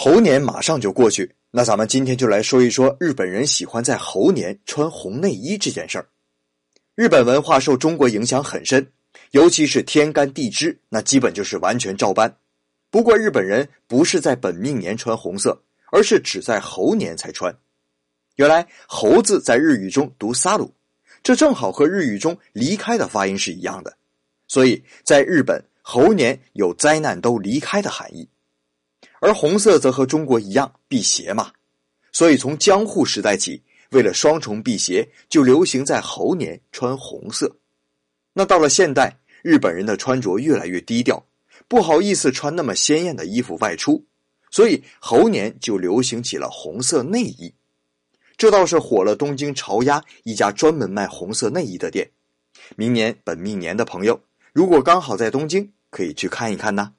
猴年马上就过去，那咱们今天就来说一说日本人喜欢在猴年穿红内衣这件事儿。日本文化受中国影响很深，尤其是天干地支，那基本就是完全照搬。不过日本人不是在本命年穿红色，而是只在猴年才穿。原来“猴”字在日语中读“萨鲁”，这正好和日语中“离开”的发音是一样的，所以在日本猴年有灾难都离开的含义。而红色则和中国一样辟邪嘛，所以从江户时代起，为了双重辟邪，就流行在猴年穿红色。那到了现代，日本人的穿着越来越低调，不好意思穿那么鲜艳的衣服外出，所以猴年就流行起了红色内衣。这倒是火了东京朝鸭一家专门卖红色内衣的店。明年本命年的朋友，如果刚好在东京，可以去看一看呢。